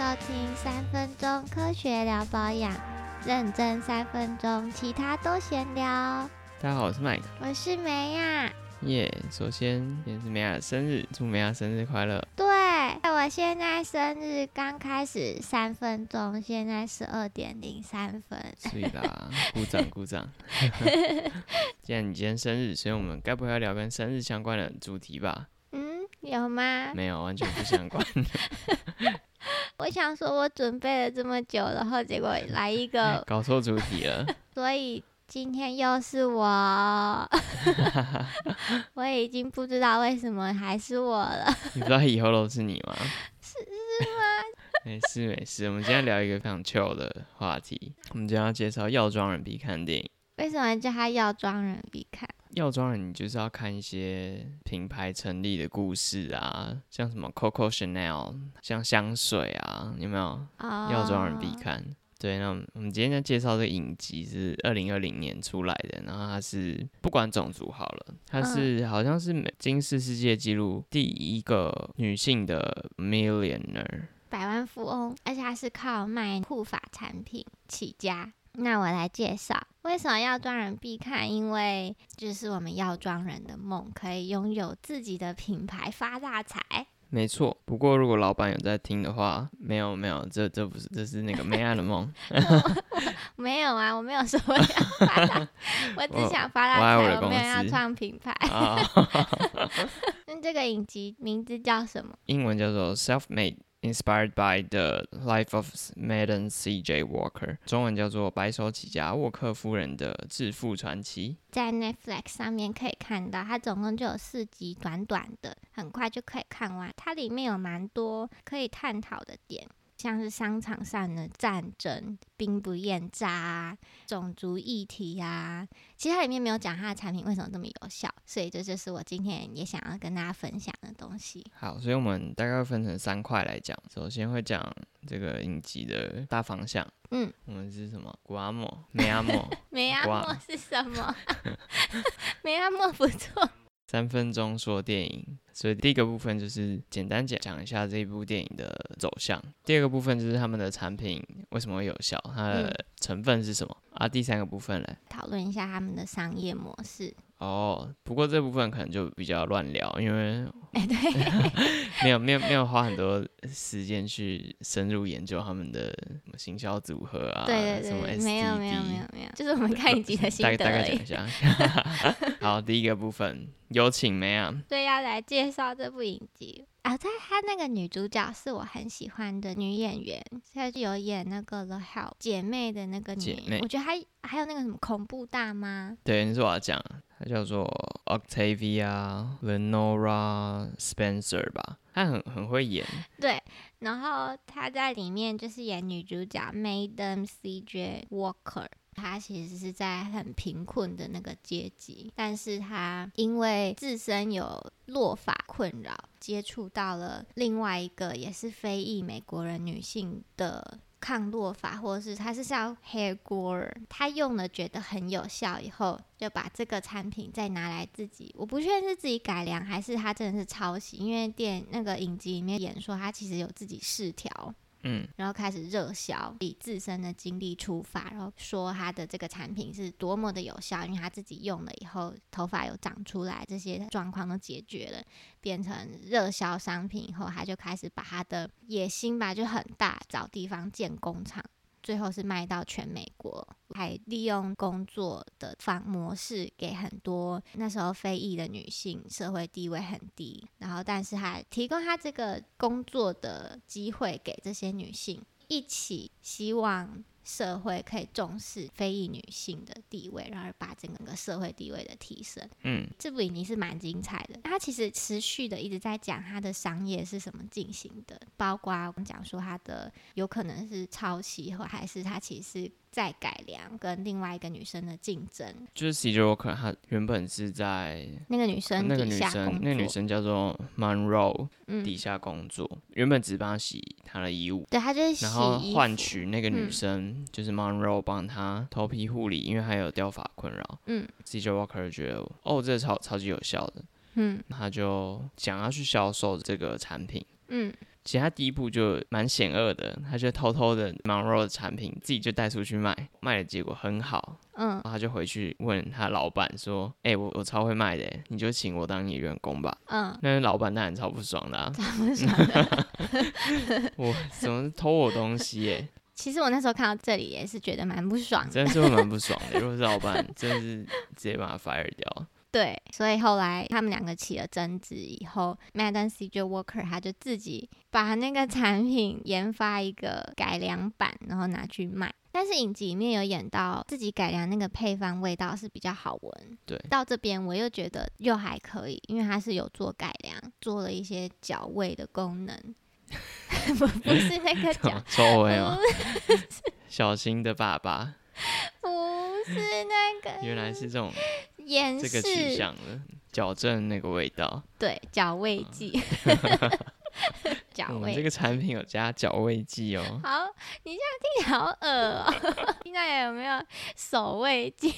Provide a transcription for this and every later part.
收听三分钟科学聊保养，认真三分钟，其他都闲聊。大家好，我是 Mike，我是梅亚。耶首先今天是梅亚的生日，祝梅亚生日快乐。对，我现在生日刚开始三分钟，现在十二点零三分。所以啦，鼓掌鼓掌。既然你今天生日，所以我们该不会要聊跟生日相关的主题吧？嗯，有吗？没有，完全不相关。我想说，我准备了这么久，然后结果来一个，搞错主题了。所以今天又是我，我已经不知道为什么还是我了。你不知道以后都是你吗？是是吗？没事没事，我们今天聊一个非常 chill 的话题。我们今天要介绍药妆人必看的电影。为什么叫他药妆人必看？药妆人，你就是要看一些品牌成立的故事啊，像什么 Coco Chanel，像香水啊，有没有？哦药妆人必看。对，那我们今天要介绍这个影集是二零二零年出来的，然后它是不管种族好了，它是好像是美金氏世界纪录第一个女性的 millionaire。百万富翁，而且他是靠卖护发产品起家。那我来介绍为什么要装人必看，因为就是我们要装人的梦，可以拥有自己的品牌发大财。没错，不过如果老板有在听的话，没有没有，这这不是，这是那个梅爱的梦。没有啊，我没有说我想发大，我只想发大财，我我我没有要创品牌。啊，那这个影集名字叫什么？英文叫做 Self-Made。Inspired by the life of Madam C.J. Walker，中文叫做《白手起家沃克夫人的致富传奇》。在 Netflix 上面可以看到，它总共就有四集，短短的，很快就可以看完。它里面有蛮多可以探讨的点，像是商场上的战争、兵不厌诈啊、种族议题啊。其实它里面没有讲它的产品为什么这么有效，所以这就是我今天也想要跟大家分享的东西。好，所以我们大概会分成三块来讲。首先会讲这个影集的大方向。嗯，我们是什么？古阿莫、梅阿莫。梅阿莫是什么？梅阿莫不错。三分钟说电影，所以第一个部分就是简单讲讲一下这一部电影的走向。第二个部分就是他们的产品为什么会有效，它的成分是什么、啊？第三个部分嘞，讨论一下他们的商业模式。哦，不过这部分可能就比较乱聊，因为哎、对。没有没有没有花很多时间去深入研究他们的什么行销组合啊，对对什么对没有没有没有没有，就是我们看一集的心大概大概。讲一下。好，第一个部分有请梅啊，对，要来介绍这部影集啊，在她那个女主角是我很喜欢的女演员，她就有演那个《The Help》姐妹的那个女我觉得还还有那个什么恐怖大妈，对，你是我要讲，她叫做 Octavia Lenora Spencer 吧，她很很会演，对，然后她在里面就是演女主角 Madam C.J. Walker。他其实是在很贫困的那个阶级，但是他因为自身有落发困扰，接触到了另外一个也是非裔美国人女性的抗落发，或者是他是叫 Hair Grower，她用了觉得很有效以后，就把这个产品再拿来自己，我不确定是自己改良还是他真的是抄袭，因为电那个影集里面演说他其实有自己试调。嗯，然后开始热销，以自身的经历出发，然后说他的这个产品是多么的有效，因为他自己用了以后，头发有长出来，这些状况都解决了，变成热销商品以后，他就开始把他的野心吧就很大，找地方建工厂。最后是卖到全美国，还利用工作的方模式给很多那时候非裔的女性，社会地位很低，然后但是还提供她这个工作的机会给这些女性，一起希望社会可以重视非裔女性的地位，然后把整个社会地位的提升。嗯，这部影集是蛮精彩的，它其实持续的一直在讲它的商业是什么进行的，包括我们讲说它的有可能是抄袭，或还是它其实是在改良跟另外一个女生的竞争。就是 C.J. Walker，她原本是在那个女生那个女生，那个女生叫做 Monroe，嗯，底下工作，原本只帮她洗她的衣物，对，她就是洗然后换取那个女嗯生、就是 Monroe 帮她头皮护理，因为她有掉发困扰。嗯 C.J. Walker 觉得哦，这个超超级有效的，嗯他就想要去销售这个产品。嗯其实他第一步就蛮险恶的，他就偷偷的 Monroe 的产品自己就带出去卖，卖的结果很好，嗯然后他就回去问他老板说：“哎、我我超会卖的，你就请我当你的员工吧。嗯”，那老板当然超不爽的、啊，不爽的。我怎么偷我东西耶？其实我那时候看到这里也是觉得蛮不爽的。真的是会蛮不爽的。如果是老板，真的是直接把他 fire 掉。对，所以后来他们两个起了争执以后，Madden C J Walker 他就自己把那个产品研发一个改良版，然后拿去卖。但是影集里面有演到自己改良那个配方，味道是比较好闻。对到这边我又觉得又还可以，因为它是有做改良，做了一些脚味的功能，不不是那个 脚，臭味 吗？小新的爸爸，不是那个 原来是这种掩这个取饰，向的，矫正那个味道。对矫味剂，脚我们味这个产品有加矫味剂哦。好，你这样听起来好恶哦、现在有没有手味剂？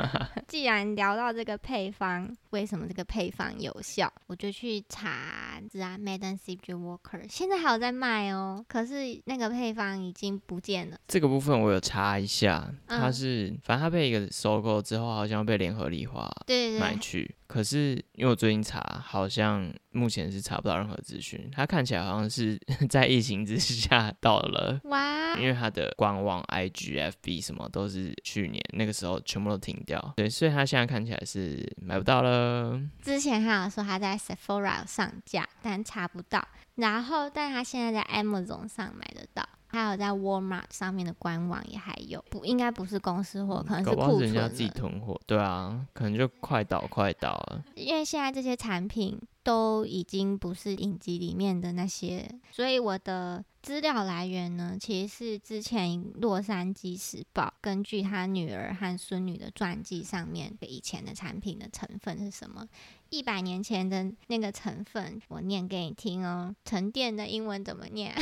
既然聊到这个配方，为什么这个配方有效，我就去查是啊，Madden C G Walker 现在还有在卖哦，可是那个配方已经不见了。这个部分我有查一下，它嗯是反正它被一个收购之后，好像被联合利华对对对，买去。可是因为我最近查，好像目前是查不到任何资讯。它看起来好像是 在疫情之下到了。哇，因为它的官网、IG、FB 什么都是去年那个时候全部都停掉，对，所以它现在看起来是买不到了。之前还有说他在 Sephora 上架，但查不到。然后，但他现在在 Amazon 上买得到，还有在 Walmart 上面的官网也还有，不应该不是公司货，可能是库存是人家自己囤货，对啊，可能就快倒快倒了。因为现在这些产品都已经不是影集里面的那些，所以我的资料来源呢，其实是之前《洛杉矶时报》根据他女儿和孙女的传记上面以前的产品的成分是什么。一百年前的那个成分，我念给你听哦。沉淀的英文怎么念？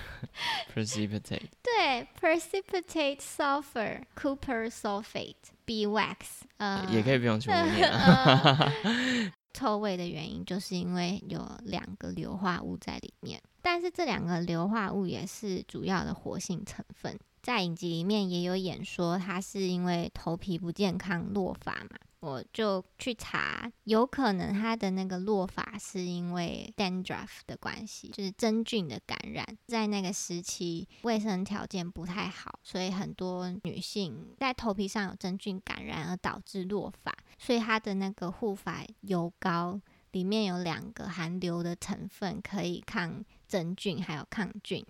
Precipitate，对，precipitate sulfur Cooper sulfate beeswax，呃，也可以不用全部念啊。呃臭味的原因，就是因为有两个硫化物在里面，但是这两个硫化物也是主要的活性成分。在影集里面也有演说，它是因为头皮不健康落发嘛，我就去查，有可能它的那个落发是因为 dandruff 的关系，就是真菌的感染。在那个时期，卫生条件不太好，所以很多女性在头皮上有真菌感染而导致落发，所以它的那个护发油膏里面有两个含硫的成分，可以抗真菌还有抗菌。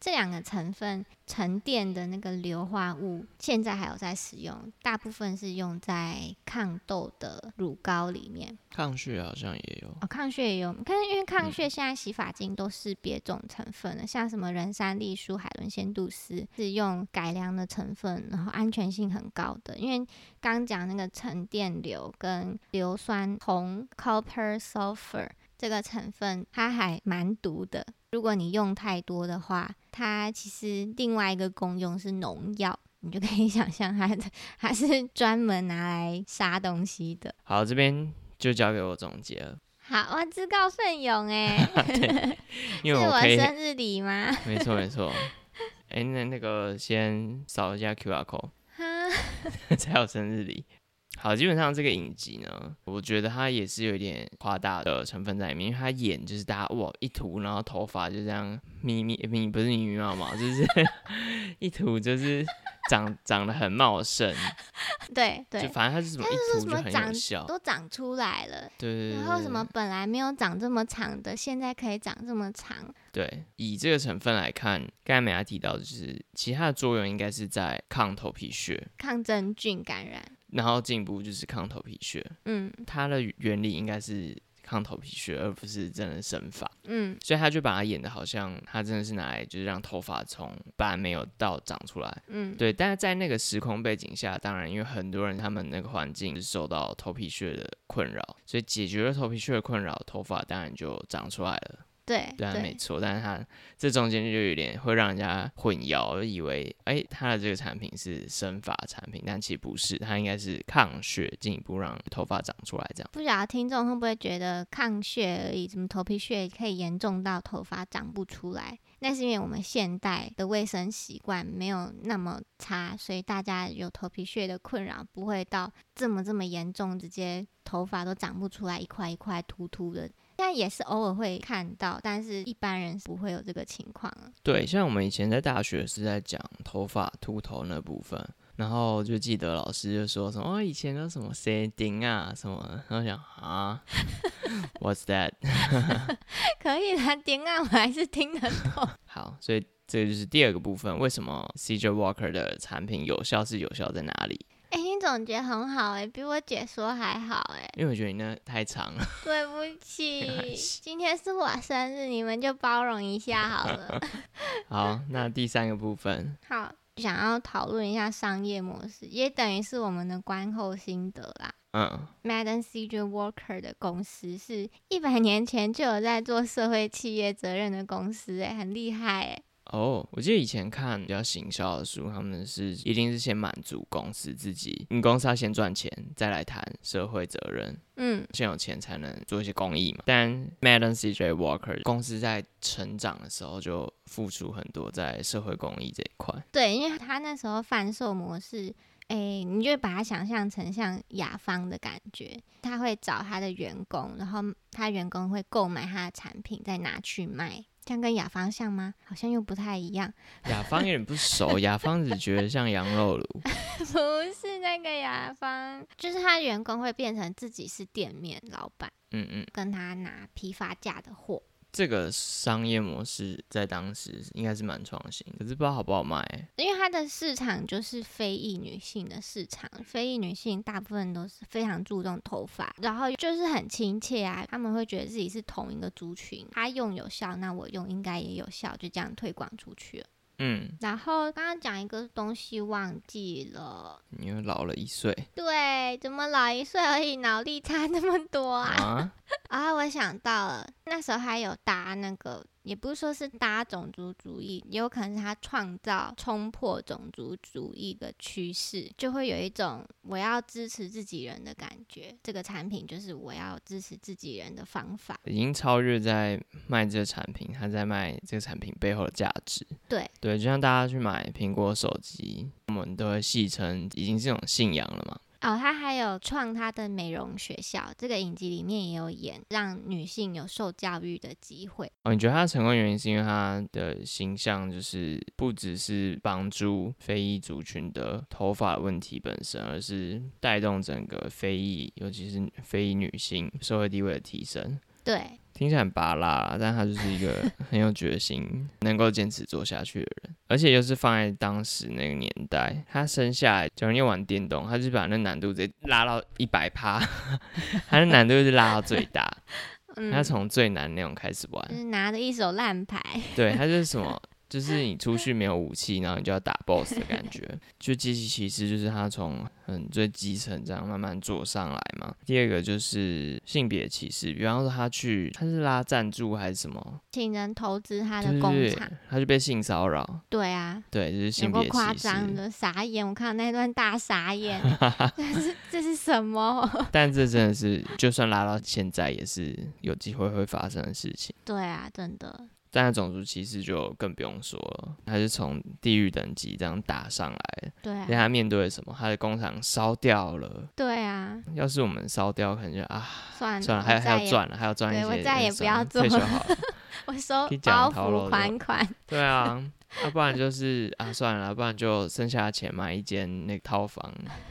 这两个成分沉淀的那个硫化物，现在还有在使用，大部分是用在抗痘的乳膏里面。抗血好像也有，哦，抗血也有，看因为抗血现在洗发精都是别种成分的，像什么人参栗树、海伦仙度丝是用改良的成分，然后安全性很高的。因为刚讲那个沉淀硫跟硫酸铜 （copper sulfur） 这个成分，它还蛮毒的。如果你用太多的话，它其实另外一个功用是农药。你就可以 想象它的，它是专门拿来杀东西的。好，这边就交给我总结了，好，我，自告奋勇哎 因是我生日礼吗？没错没错。哎、那那个先扫一下 QR code，哈，才有生日礼。好，基本上这个影集呢，我觉得它也是有一点夸大的成分在里面，因为它演就是大家哇一涂，然后头发就这样密密密，不是密密麻麻，就是 一涂就是长长得很茂盛，对对就，反正它是什么一涂就长有效，都长出来了，对对对然后什么本来没有长这么长的，现在可以长这么长。对，以这个成分来看，刚才美亚提到的就是其他的作用应该是在抗头皮屑，抗真菌感染，然后进一步就是抗头皮屑，嗯它的原理应该是抗头皮屑，而不是真的生发。嗯，所以他就把它演的好像他真的是拿来就是让头发从本来没有到长出来，嗯，对。但是在那个时空背景下，当然因为很多人他们那个环境是受到头皮屑的困扰，所以解决了头皮屑的困扰，头发当然就长出来了。对对没错，但是它这中间就有点会让人家混淆，以为哎，它的这个产品是生发产品，但其实不是，它应该是抗屑，进一步让头发长出来这样。不晓得听众会不会觉得抗屑而已，怎么头皮屑可以严重到头发长不出来？那是因为我们现代的卫生习惯没有那么差，所以大家有头皮屑的困扰不会到这么这么严重，直接头发都长不出来，一块一块秃秃的。现在也是偶尔会看到，但是一般人是不会有这个情况啊。对，像我们以前在大学是在讲头发秃头那部分，然后就记得老师就说什么哦，以前都什么 setting 啊什么，然后想啊，What's that？可以啦，顶啊我还是听得懂。好，所以这个就是第二个部分，为什么 CJ Walker 的产品有效是有效在哪里？总结很好哎、比我解说还好哎、因为我觉得你那太长了。对不起今天是我生日，你们就包容一下好了。好，那第三个部分，好，想要讨论一下商业模式，也等于是我们的观后心得啦。嗯，Madden CJ Walker 的公司是一百年前就有在做社会企业责任的公司，哎，很厉害哎。哦，我记得以前看比较行销的书，他们是一定是先满足公司自己，你公司要先赚钱，再来谈社会责任。嗯，先有钱才能做一些公益嘛。但 Madden CJ Walker 公司在成长的时候就付出很多在社会公益这一块。对，因为他那时候贩售模式，哎，你就把它想象成像雅芳的感觉，他会找他的员工，然后他员工会购买他的产品，再拿去卖。这样跟雅芳像吗？好像又不太一样。雅芳有点不熟，雅芳只觉得像羊肉炉。不是那个雅芳，就是他员工会变成自己是店面老板，嗯嗯，跟他拿批发价的货。这个商业模式在当时应该是蛮创新，可是不知道好不好卖欸。因为它的市场就是非裔女性的市场，非裔女性大部分都是非常注重头发，然后就是很亲切啊，他们会觉得自己是同一个族群，他用有效，那我用应该也有效，就这样推广出去了。嗯，然后刚刚讲一个东西忘记了，你又老了一岁对，怎么老一岁而已，脑力差那么多啊？啊？啊，我想到了，那时候还有搭那个，也不是说是搭种族主义，也有可能是他创造冲破种族主义的趋势，就会有一种我要支持自己人的感觉。这个产品就是我要支持自己人的方法。已经超越在卖这个产品，他在卖这个产品背后的价值。对对，就像大家去买苹果手机，我们都会戏称已经是一种信仰了嘛。哦，他还有创他的美容学校，这个影集里面也有演，让女性有受教育的机会。哦，你觉得他成功原因是因为他的形象就是不只是帮助非裔族群的头发问题本身，而是带动整个非裔，尤其是非裔女性社会地位的提升。对，听起来很拔辣，但他就是一个很有决心、能够坚持做下去的人，而且又是放在当时那个年代，他生下来，假如你玩电动，他就把那难度直接拉到一百趴，他的难度就是拉到最大，嗯，他从最难那种开始玩就，是拿着一手烂牌。对，他就是什么。就是你出去没有武器，然后你就要打 BOSS 的感觉。就机器骑士，就是他从很最基层这样慢慢做上来嘛。第二个就是性别歧视，比方说他去他是拉赞助还是什么，请人投资他的工对厂，，他就被性骚扰，对啊，对，就是性别歧视。张的，傻眼！我看到那段大傻眼，这是这是什么？但这真的是，就算拉到现在，也是有机会会发生的事情。对啊，真的，但是种族歧视就更不用说了，他是从地狱等级这样打上来的。对啊，但他面对了什么？他的工厂烧掉了。对啊，要是我们烧掉，可能就啊，算了，算了，还还要赚了，还要赚一些，对我再也不要算了退做休好了。我收可以讲包袱逃漏的款款，对啊，要、不然就是啊，算了，不然就剩下的钱买一间那个套房，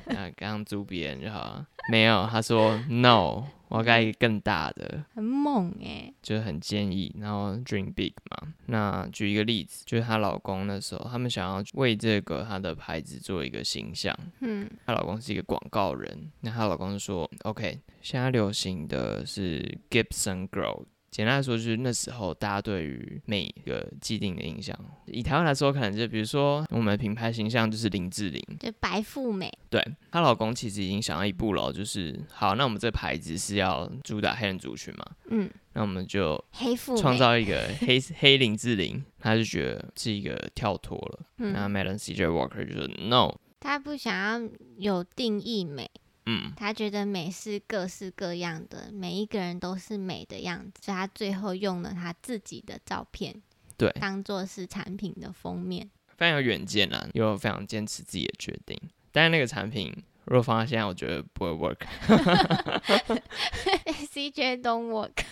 啊，刚刚租别人就好了。没有，他说 no，我要盖一个更大的，很猛哎、就是很建议，然后 dream big 嘛。那举一个例子，就是她老公那时候，他们想要为这个她的牌子做一个形象，嗯，她老公是一个广告人，那她老公就说：“OK，现在流行的是 Gibson Grow 简单来说，就是那时候大家对于美一个既定的印象，以台湾来说，可能就比如说我们的品牌形象就是林志玲，就白富美，对她老公其实已经想到一步了，就是好，那我们这牌子是要主打黑人族群嘛，嗯，那我们就黑富美，创造一个黑 黑林志玲，她就觉得是一个跳脱了。嗯那 Madam CJ Walker 就说 No，她不想要有定义美，嗯，他觉得美是各式各样的，每一个人都是美的样子，所以他最后用了他自己的照片对，当做是产品的封面。非常有远见啊，又非常坚持自己的决定。但是那个产品如果放到现在，我觉得不会 work。CJ don't work，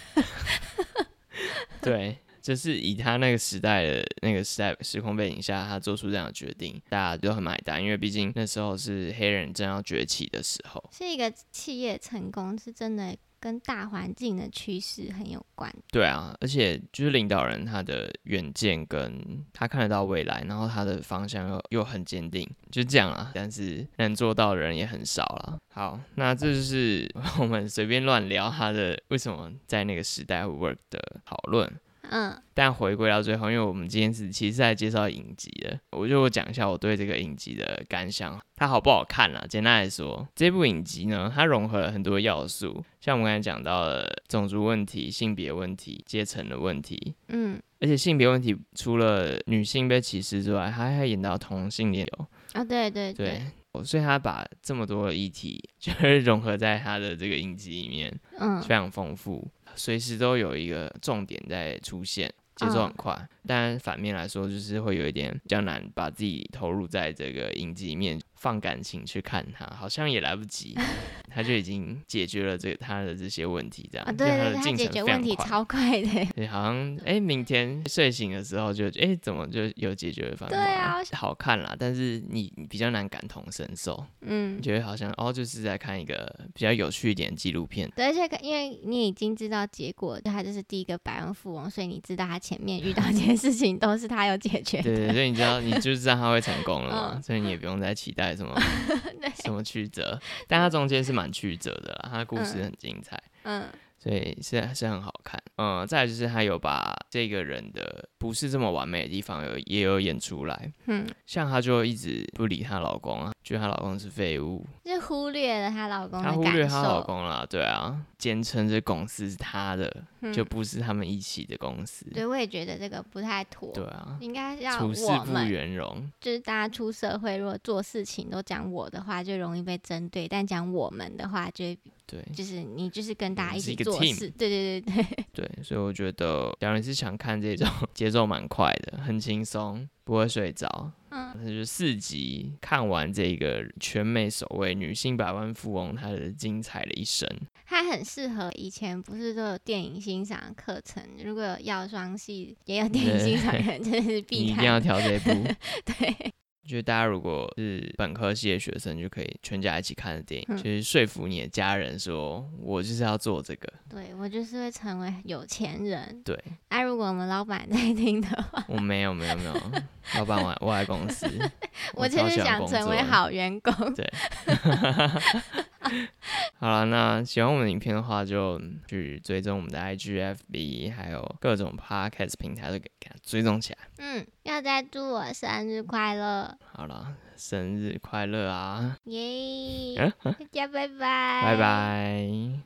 对，就是以他那个时代的那个时代时空背景下，他做出这样的决定，大家都很买单，因为毕竟那时候是黑人正要崛起的时候。是一个企业成功，是真的跟大环境的趋势很有关。对啊，而且就是领导人他的远见跟他看得到未来，然后他的方向又又很坚定，就这样啊。但是能做到的人也很少了。好，那这就是 我们随便乱聊他的为什么在那个时代会 work 的讨论。嗯，但回归到最后，因为我们今天是其实是在介绍影集的，我就讲一下我对这个影集的感想，它好不好看啦？简单来说，这部影集呢，它融合了很多要素，像我们刚才讲到的种族问题、性别问题、阶层的问题，嗯，而且性别问题除了女性被歧视之外，它还演到同性恋流，哦，对对对。所以他把这么多的议题 就是融合在他的这个影集里面，嗯。非常丰富，随时都有一个重点在出现，节奏很快。但反面来说，就是会有一点比较难把自己投入在这个影集里面，放感情去看他，好像也来不及，他就已经解决了这个他的这些问题，这样，啊，对对对，他的进程解决问题。超快的。对，好像哎、明天睡醒的时候就哎、怎么就有解决方法？对啊好看啦，但是你你比较难感同身受，嗯你，觉得好像哦，就是在看一个比较有趣一点的纪录片。对，而且因为你已经知道结果，他就是第一个百万富翁，所以你知道他前面遇到这些事情都是他有解决对对，的。所以你知道，你就知道他会成功了 所以你也不用再期待什么，什么曲折，但它中间是蛮曲折的啦，它的故事嗯。很精彩，嗯所以是是很好看。嗯，再来就是他有把这个人的不是这么完美的地方有也有演出来，嗯，像她就一直不理她老公啊，觉得她老公是废物，就忽略了她老公她忽略她老。公啦，对啊，坚称这公司是她的，嗯就不是他们一起的公司，对，我也觉得这个不太妥。对啊，应该要处事不圆融，就是大家出社会，如果做事情都讲我的话，就容易被针对；但讲我们的话，就会对。就是你就是跟大家一起做事。对对对对，对，所以我觉得，两人是想看这种 节奏蛮快的，很轻松，不会睡着，嗯那就四集看完这个全美首位女性百万富翁她的精彩的一生。它很适合以前不是都有电影欣赏课程，如果有药妆系也有电影欣赏的人，真的是 你必一定要看。挑这一部。对，我觉得大家如果是本科系的学生，就可以全家一起看的电影，嗯就是说服你的家人说，我就是要做这个。对我就是会成为有钱人。对哎、如果我们老板在听的话，我没有没有没有，老板我我爱公司，我就超是想成为好员工。对，好了，那喜欢我们的影片的话，就去追踪我们的 IG、FB，还有各种 Podcast 平台都给给它追踪起来。嗯，要再祝我生日快乐，好了，生日快乐啊！耶、嗯大家拜拜，拜拜。